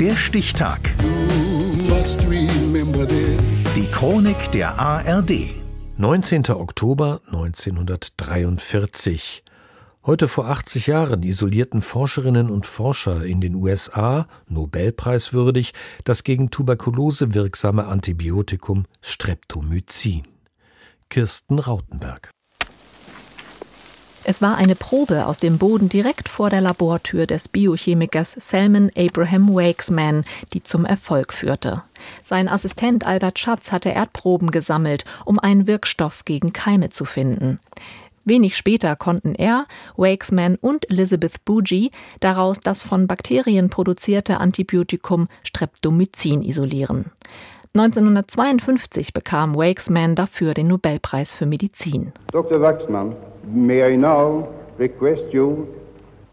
Der Stichtag. Die Chronik der ARD. 19. Oktober 1943. Heute vor 80 Jahren isolierten Forscherinnen und Forscher in den USA, Nobelpreiswürdig, das gegen Tuberkulose wirksame Antibiotikum Streptomycin. Kirsten Rautenberg. Es war eine Probe aus dem Boden direkt vor der Labortür des Biochemikers Salmon Abraham Wakesman, die zum Erfolg führte. Sein Assistent Albert Schatz hatte Erdproben gesammelt, um einen Wirkstoff gegen Keime zu finden. Wenig später konnten er, Wakesman und Elizabeth Bougie daraus das von Bakterien produzierte Antibiotikum Streptomycin isolieren. 1952 bekam Wakesman dafür den Nobelpreis für Medizin. Dr. Waxman May I now request you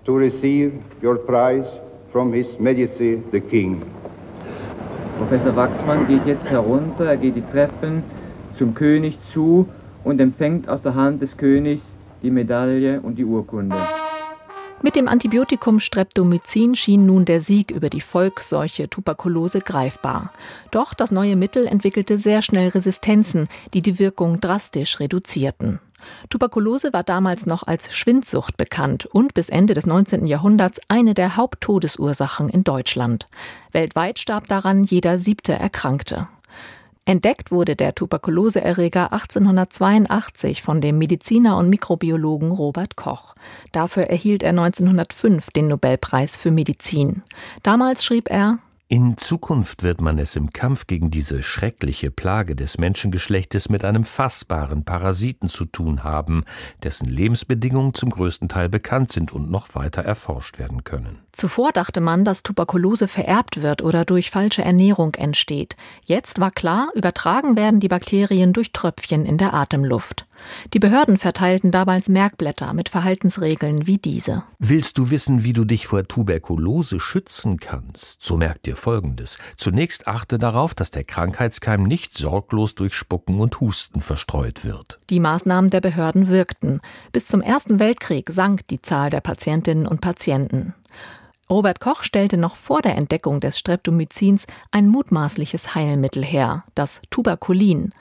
to receive your prize from His Majesty the King. Professor Wachsmann geht jetzt herunter, er geht die Treppen zum König zu und empfängt aus der Hand des Königs die Medaille und die Urkunde. Mit dem Antibiotikum Streptomycin schien nun der Sieg über die Volksseuche Tuberkulose greifbar. Doch das neue Mittel entwickelte sehr schnell Resistenzen, die die Wirkung drastisch reduzierten. Tuberkulose war damals noch als Schwindsucht bekannt und bis Ende des 19. Jahrhunderts eine der Haupttodesursachen in Deutschland. Weltweit starb daran jeder siebte Erkrankte. Entdeckt wurde der Tuberkuloseerreger 1882 von dem Mediziner und Mikrobiologen Robert Koch. Dafür erhielt er 1905 den Nobelpreis für Medizin. Damals schrieb er in Zukunft wird man es im Kampf gegen diese schreckliche Plage des Menschengeschlechtes mit einem fassbaren Parasiten zu tun haben, dessen Lebensbedingungen zum größten Teil bekannt sind und noch weiter erforscht werden können. Zuvor dachte man, dass Tuberkulose vererbt wird oder durch falsche Ernährung entsteht. Jetzt war klar, übertragen werden die Bakterien durch Tröpfchen in der Atemluft. Die Behörden verteilten damals Merkblätter mit Verhaltensregeln wie diese. Willst du wissen, wie du dich vor Tuberkulose schützen kannst? So merk dir Folgendes. Zunächst achte darauf, dass der Krankheitskeim nicht sorglos durch Spucken und Husten verstreut wird. Die Maßnahmen der Behörden wirkten. Bis zum Ersten Weltkrieg sank die Zahl der Patientinnen und Patienten. Robert Koch stellte noch vor der Entdeckung des Streptomycins ein mutmaßliches Heilmittel her, das Tuberkulin.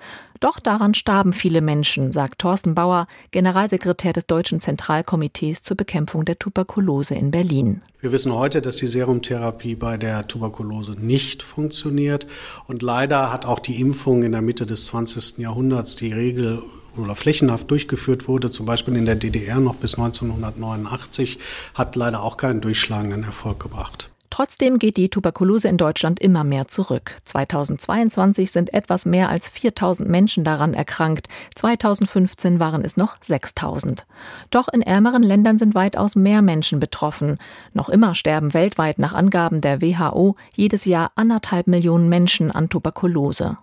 Doch daran starben viele Menschen, sagt Thorsten Bauer, Generalsekretär des Deutschen Zentralkomitees zur Bekämpfung der Tuberkulose in Berlin. Wir wissen heute, dass die Serumtherapie bei der Tuberkulose nicht funktioniert. Und leider hat auch die Impfung in der Mitte des 20. Jahrhunderts die Regel oder flächenhaft durchgeführt wurde, zum Beispiel in der DDR noch bis 1989, hat leider auch keinen durchschlagenden Erfolg gebracht. Trotzdem geht die Tuberkulose in Deutschland immer mehr zurück. 2022 sind etwas mehr als 4000 Menschen daran erkrankt. 2015 waren es noch 6000. Doch in ärmeren Ländern sind weitaus mehr Menschen betroffen. Noch immer sterben weltweit nach Angaben der WHO jedes Jahr anderthalb Millionen Menschen an Tuberkulose.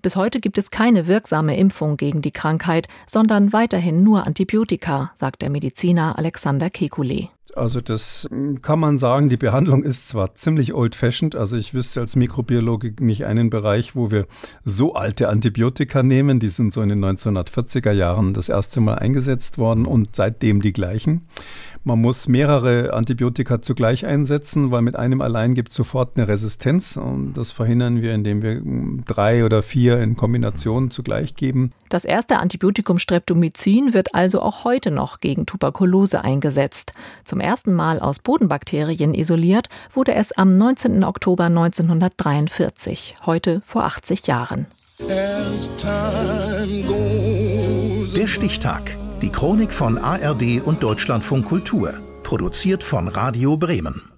Bis heute gibt es keine wirksame Impfung gegen die Krankheit, sondern weiterhin nur Antibiotika, sagt der Mediziner Alexander Kekulé. Also das hm, kann man sagen, die Behandlung ist zwar ziemlich old-fashioned, also ich wüsste als Mikrobiologe nicht einen Bereich, wo wir so alte Antibiotika nehmen, die sind so in den 1940er Jahren das erste Mal eingesetzt worden und seitdem die gleichen. Man muss mehrere Antibiotika zugleich einsetzen, weil mit einem allein gibt es sofort eine Resistenz und das verhindern wir, indem wir hm, drei oder vier in Kombination zugleich geben. Das erste Antibiotikum Streptomycin wird also auch heute noch gegen Tuberkulose eingesetzt. Zum ersten Mal aus Bodenbakterien isoliert wurde es am 19. Oktober 1943, heute vor 80 Jahren. Der Stichtag. Die Chronik von ARD und Deutschlandfunk Kultur. Produziert von Radio Bremen.